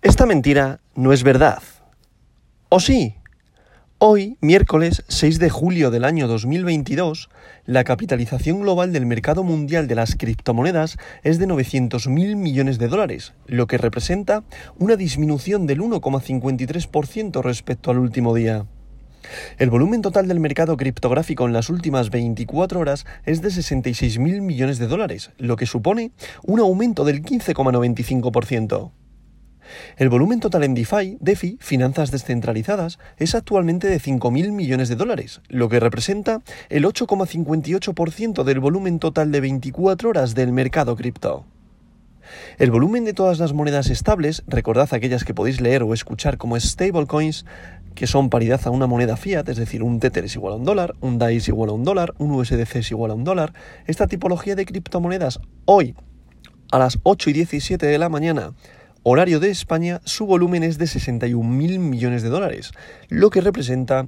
Esta mentira no es verdad. ¿O sí? Hoy, miércoles 6 de julio del año 2022, la capitalización global del mercado mundial de las criptomonedas es de 900.000 millones de dólares, lo que representa una disminución del 1,53% respecto al último día. El volumen total del mercado criptográfico en las últimas 24 horas es de 66.000 millones de dólares, lo que supone un aumento del 15,95%. El volumen total en DeFi, DeFi, finanzas descentralizadas, es actualmente de 5.000 millones de dólares, lo que representa el 8,58% del volumen total de 24 horas del mercado cripto. El volumen de todas las monedas estables, recordad aquellas que podéis leer o escuchar como stablecoins, que son paridad a una moneda fiat, es decir, un Tether es igual a un dólar, un DAI es igual a un dólar, un USDC es igual a un dólar. Esta tipología de criptomonedas hoy, a las 8 y 17 de la mañana, horario de España, su volumen es de 61.000 millones de dólares, lo que representa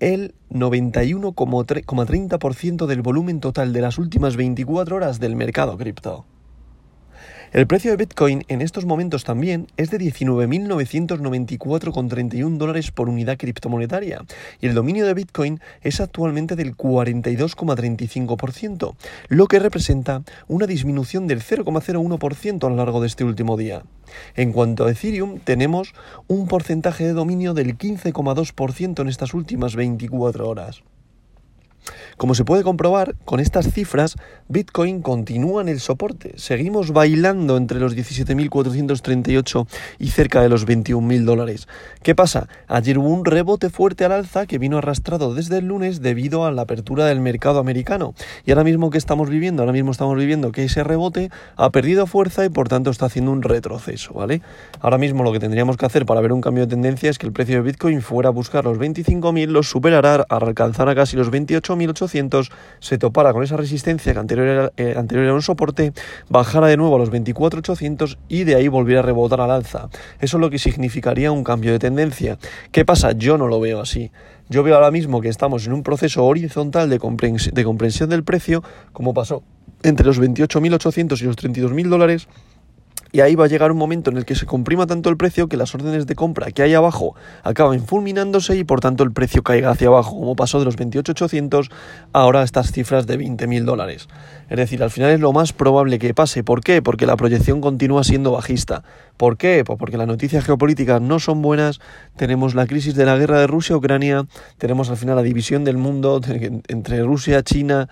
el 91,30% del volumen total de las últimas 24 horas del mercado cripto. El precio de Bitcoin en estos momentos también es de 19.994,31 dólares por unidad criptomonetaria y el dominio de Bitcoin es actualmente del 42,35%, lo que representa una disminución del 0,01% a lo largo de este último día. En cuanto a Ethereum, tenemos un porcentaje de dominio del 15,2% en estas últimas 24 horas. Como se puede comprobar, con estas cifras, Bitcoin continúa en el soporte. Seguimos bailando entre los 17.438 y cerca de los 21.000 dólares. ¿Qué pasa? Ayer hubo un rebote fuerte al alza que vino arrastrado desde el lunes debido a la apertura del mercado americano. Y ahora mismo que estamos viviendo, ahora mismo estamos viviendo que ese rebote ha perdido fuerza y por tanto está haciendo un retroceso, ¿vale? Ahora mismo lo que tendríamos que hacer para ver un cambio de tendencia es que el precio de Bitcoin fuera a buscar los 25.000, los superará, a alcanzar a casi los 28.800 se topara con esa resistencia que anterior era, eh, anterior era un soporte, bajara de nuevo a los 24.800 y de ahí volviera a rebotar al alza. Eso es lo que significaría un cambio de tendencia. ¿Qué pasa? Yo no lo veo así. Yo veo ahora mismo que estamos en un proceso horizontal de, de comprensión del precio, como pasó entre los 28.800 y los 32.000 dólares y ahí va a llegar un momento en el que se comprima tanto el precio que las órdenes de compra que hay abajo acaban fulminándose y por tanto el precio caiga hacia abajo, como pasó de los 28.800 ahora a estas cifras de 20.000 dólares. Es decir, al final es lo más probable que pase. ¿Por qué? Porque la proyección continúa siendo bajista. ¿Por qué? Pues porque las noticias geopolíticas no son buenas, tenemos la crisis de la guerra de Rusia-Ucrania, tenemos al final la división del mundo entre Rusia, China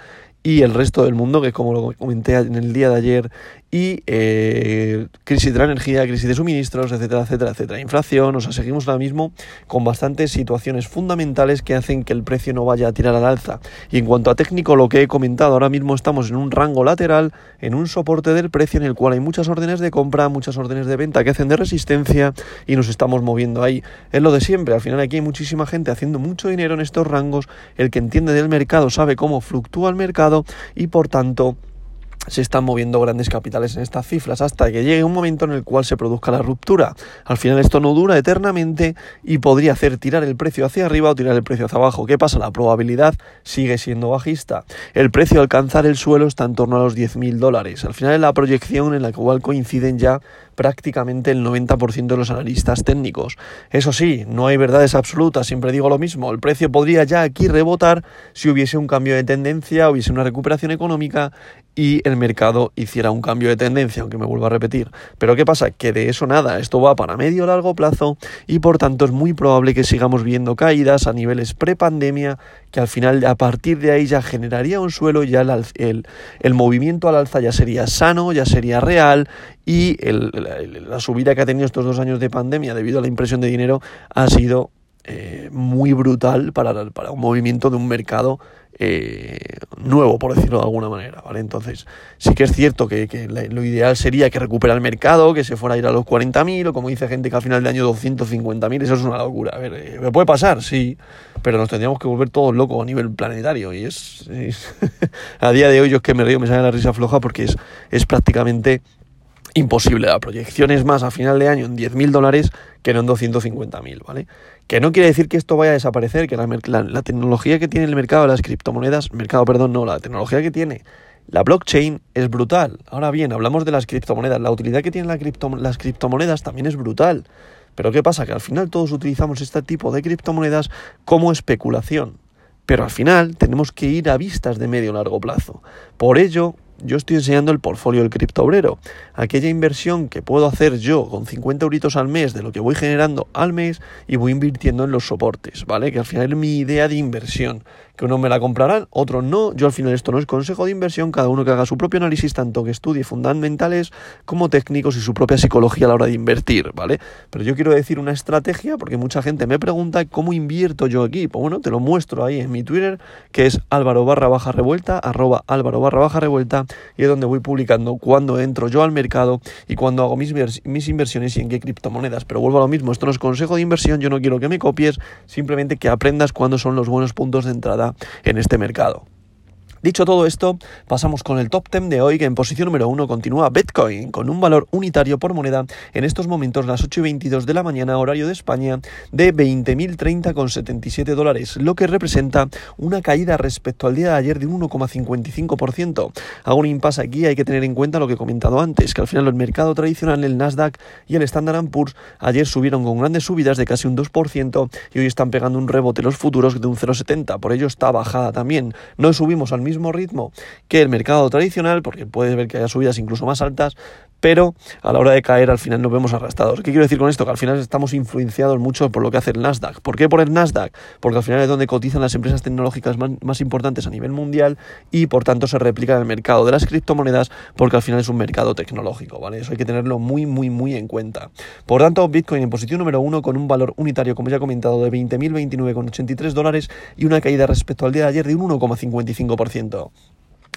y el resto del mundo, que como lo comenté en el día de ayer, y eh, crisis de la energía, crisis de suministros, etcétera, etcétera, etcétera. Inflación, o sea, seguimos ahora mismo con bastantes situaciones fundamentales que hacen que el precio no vaya a tirar al alza. Y en cuanto a técnico, lo que he comentado, ahora mismo estamos en un rango lateral, en un soporte del precio en el cual hay muchas órdenes de compra, muchas órdenes de venta que hacen de resistencia y nos estamos moviendo ahí. Es lo de siempre, al final aquí hay muchísima gente haciendo mucho dinero en estos rangos, el que entiende del mercado sabe cómo fluctúa el mercado y por tanto se están moviendo grandes capitales en estas cifras hasta que llegue un momento en el cual se produzca la ruptura. Al final esto no dura eternamente y podría hacer tirar el precio hacia arriba o tirar el precio hacia abajo. ¿Qué pasa? La probabilidad sigue siendo bajista. El precio de alcanzar el suelo está en torno a los 10.000 dólares. Al final es la proyección en la cual coinciden ya prácticamente el 90% de los analistas técnicos. Eso sí, no hay verdades absolutas, siempre digo lo mismo, el precio podría ya aquí rebotar si hubiese un cambio de tendencia, hubiese una recuperación económica y el mercado hiciera un cambio de tendencia, aunque me vuelva a repetir. Pero ¿qué pasa? Que de eso nada, esto va para medio o largo plazo y por tanto es muy probable que sigamos viendo caídas a niveles prepandemia que al final a partir de ahí ya generaría un suelo, ya el, el, movimiento al alza ya sería sano, ya sería real y la, subida que ha tenido estos dos años de pandemia debido a la impresión de dinero ha sido eh, muy brutal para, para, un movimiento de un mercado eh, nuevo, por decirlo de alguna manera, ¿vale? Entonces, sí que es cierto que, que lo ideal sería que recupera el mercado, que se fuera a ir a los 40.000 o como dice gente que al final de año 250.000, eso es una locura. A ver, eh, ¿me puede pasar? Sí, pero nos tendríamos que volver todos locos a nivel planetario y es, a día de hoy yo es que me río, me sale la risa floja porque es, es prácticamente imposible. La proyección es más a final de año en 10.000 dólares que no en 250.000, ¿vale? Que no quiere decir que esto vaya a desaparecer, que la, tecnología que tiene el mercado de las criptomonedas, mercado, perdón, no, la tecnología que tiene La blockchain es brutal. Ahora bien, hablamos de las criptomonedas. La utilidad que tienen las criptomonedas también es brutal. Pero ¿qué pasa? Que al final todos utilizamos este tipo de criptomonedas como especulación. Pero al final tenemos que ir a vistas de medio largo plazo. Por ello, yo estoy enseñando el portfolio del criptobrero, aquella inversión que puedo hacer yo con 50 euritos al mes de lo que voy generando al mes y voy invirtiendo en los soportes, ¿vale? Que al final es mi idea de inversión, que uno me la comprarán, otros no. Yo al final esto no es consejo de inversión, cada uno que haga su propio análisis, tanto que estudie fundamentales como técnicos y su propia psicología a la hora de invertir, ¿vale? Pero yo quiero decir una estrategia porque mucha gente me pregunta cómo invierto yo aquí. Pues bueno, te lo muestro ahí en mi Twitter, que es álvaro barra baja revuelta, arroba álvaro barra baja revuelta, y es donde voy publicando cuando entro yo al mercado y cuando hago mis, mis inversiones y en qué criptomonedas. Pero vuelvo a lo mismo, esto no es consejo de inversión, yo no quiero que me copies, simplemente que aprendas cuándo son los buenos puntos de entrada en este mercado. Dicho todo esto, pasamos con el top 10 de hoy, que en posición número 1 continúa Bitcoin, con un valor unitario por moneda en estos momentos, las 8 y 22 de la mañana, horario de España, de 20.030,77 dólares, lo que representa una caída respecto al día de ayer de un 1,55%. Hago un impasse aquí, hay que tener en cuenta lo que he comentado antes, que al final el mercado tradicional, el Nasdaq y el Standard Poor's, ayer subieron con grandes subidas de casi un 2% y hoy están pegando un rebote los futuros de un 0,70, por ello está bajada también. No subimos al mismo ritmo que el mercado tradicional, porque puedes ver que haya subidas incluso más altas, pero a la hora de caer al final nos vemos arrastrados. ¿Qué quiero decir con esto? Que al final estamos influenciados mucho por lo que hace el Nasdaq. ¿Por qué por el Nasdaq? Porque al final es donde cotizan las empresas tecnológicas más, importantes a nivel mundial y por tanto se replica en el mercado de las criptomonedas porque al final es un mercado tecnológico, ¿vale? Eso hay que tenerlo muy, muy, muy en cuenta. Por tanto, Bitcoin en posición número uno con un valor unitario, como ya he comentado, de 20.029,83 dólares y una caída respecto al día de ayer de un 1,55%.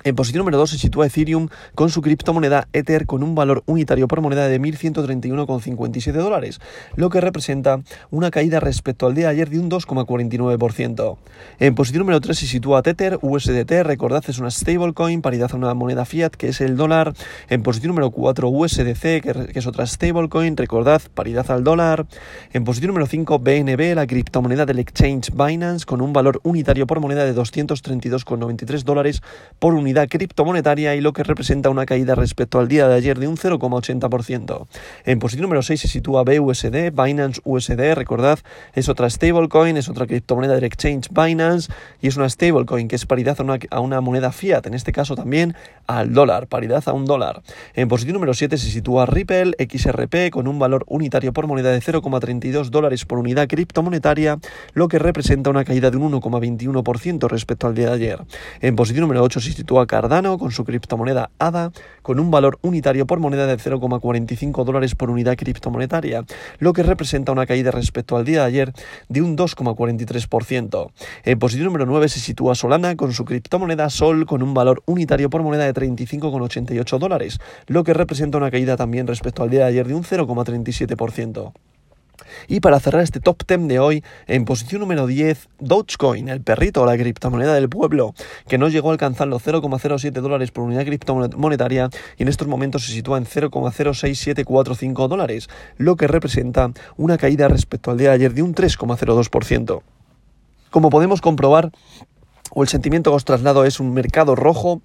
En posición número 2 se sitúa Ethereum con su criptomoneda Ether con un valor unitario por moneda de 1.131,57 dólares, lo que representa una caída respecto al día de ayer de un 2,49%. En posición número 3 se sitúa Tether USDT, recordad es una stablecoin, paridad a una moneda fiat que es el dólar. En posición número 4 USDC, que es otra stablecoin, recordad paridad al dólar. En posición número 5 BNB, la criptomoneda del exchange Binance con un valor unitario por moneda de 232,93 dólares por unidad unidad criptomonetaria y lo que representa una caída respecto al día de ayer de un 0,80%. En posición número 6 se sitúa BUSD, Binance USD, recordad, es otra stablecoin, es otra criptomoneda del exchange Binance y es una stablecoin que es paridad a una, moneda fiat, en este caso también al dólar, paridad a un dólar. En posición número 7 se sitúa Ripple XRP con un valor unitario por moneda de 0,32 dólares por unidad criptomonetaria, lo que representa una caída de un 1,21% respecto al día de ayer. En posición número 8 se sitúa Cardano con su criptomoneda ADA con un valor unitario por moneda de 0,45 dólares por unidad criptomonetaria, lo que representa una caída respecto al día de ayer de un 2,43%. En posición número 9 se sitúa Solana con su criptomoneda Sol con un valor unitario por moneda de 35,88 dólares, lo que representa una caída también respecto al día de ayer de un 0,37%. Y para cerrar este top 10 de hoy, en posición número 10, Dogecoin, el perrito la criptomoneda del pueblo, que no llegó a alcanzar los 0,07 dólares por unidad criptomonetaria y en estos momentos se sitúa en 0,06745 dólares, lo que representa una caída respecto al día de ayer de un 3,02%. Como podemos comprobar, o el sentimiento que os traslado es un mercado rojo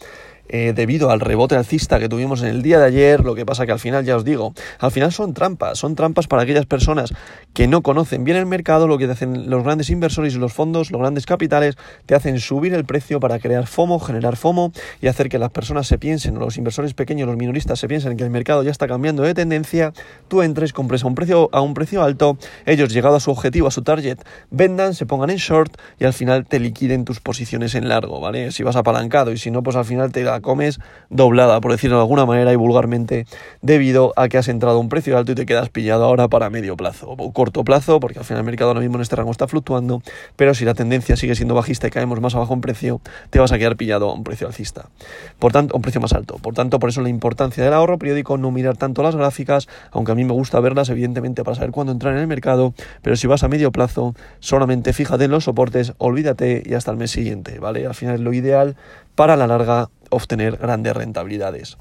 eh, debido al rebote alcista que tuvimos en el día de ayer, lo que pasa que al final, ya os digo, al final son trampas, son trampas para aquellas personas que no conocen bien el mercado, lo que hacen los grandes inversores y los fondos, los grandes capitales, te hacen subir el precio para crear FOMO, generar FOMO y hacer que las personas se piensen, los inversores pequeños, los minoristas se piensen que el mercado ya está cambiando de tendencia, tú entres, compres a un precio, a un precio alto, ellos llegado a su objetivo, a su target, vendan, se pongan en short y al final te liquiden tus posiciones en largo, ¿vale? Si vas apalancado y si no, pues al final te la comes doblada, por decirlo de alguna manera y vulgarmente, debido a que has entrado a un precio alto y te quedas pillado ahora para medio plazo o corto plazo, porque al final el mercado ahora mismo en este rango está fluctuando, pero si la tendencia sigue siendo bajista y caemos más abajo en precio, te vas a quedar pillado a un precio alcista. Por tanto, a un precio más alto. Por tanto, por eso la importancia del ahorro periódico, no mirar tanto las gráficas, aunque a mí me gusta verlas, evidentemente, para saber cuándo entrar en el mercado, pero si vas a medio plazo, solamente fíjate en los soportes, olvídate y hasta el mes siguiente, ¿vale? Al final es lo ideal para la larga obtener grandes rentabilidades.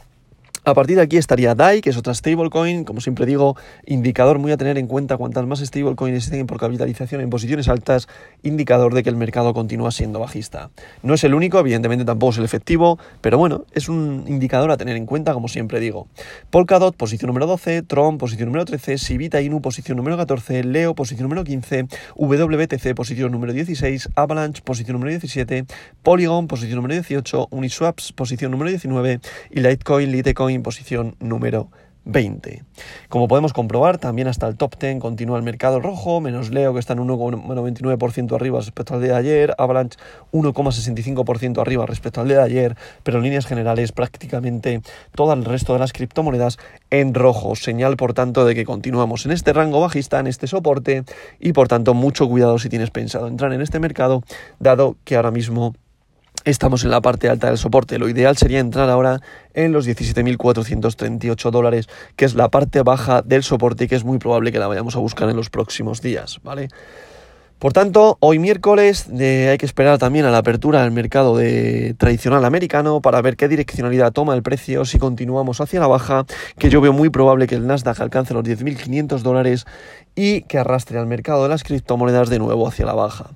A partir de aquí estaría DAI, que es otra stablecoin, como siempre digo, indicador muy a tener en cuenta cuantas más stablecoins existen por capitalización en posiciones altas, indicador de que el mercado continúa siendo bajista. No es el único, evidentemente tampoco es el efectivo, pero bueno, es un indicador a tener en cuenta, como siempre digo. Polkadot, posición número 12, Tron, posición número 13, Sivita Inu, posición número 14, Leo, posición número 15, WTC, posición número 16, Avalanche, posición número 17, Polygon, posición número 18, Uniswaps, posición número 19 y Litecoin, Litecoin, en posición número 20. Como podemos comprobar, también hasta el top 10 continúa el mercado rojo, menos Leo que está en 1,99% arriba respecto al día de ayer, Avalanche 1,65% arriba respecto al de ayer, pero en líneas generales prácticamente todo el resto de las criptomonedas en rojo, señal por tanto de que continuamos en este rango bajista, en este soporte y por tanto mucho cuidado si tienes pensado entrar en este mercado, dado que ahora mismo Estamos en la parte alta del soporte. Lo ideal sería entrar ahora en los 17.438 dólares, que es la parte baja del soporte y que es muy probable que la vayamos a buscar en los próximos días, ¿vale? Por tanto, hoy miércoles eh, hay que esperar también a la apertura del mercado de tradicional americano para ver qué direccionalidad toma el precio si continuamos hacia la baja, que yo veo muy probable que el Nasdaq alcance los 10.500 dólares y que arrastre al mercado de las criptomonedas de nuevo hacia la baja.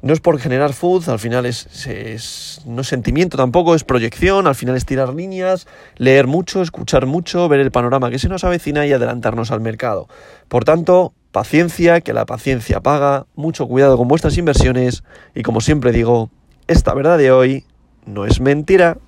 No es por generar food, al final es, no es sentimiento tampoco, es proyección, al final es tirar líneas, leer mucho, escuchar mucho, ver el panorama que se nos avecina y adelantarnos al mercado. Por tanto, paciencia, que la paciencia paga, mucho cuidado con vuestras inversiones y como siempre digo, esta verdad de hoy no es mentira.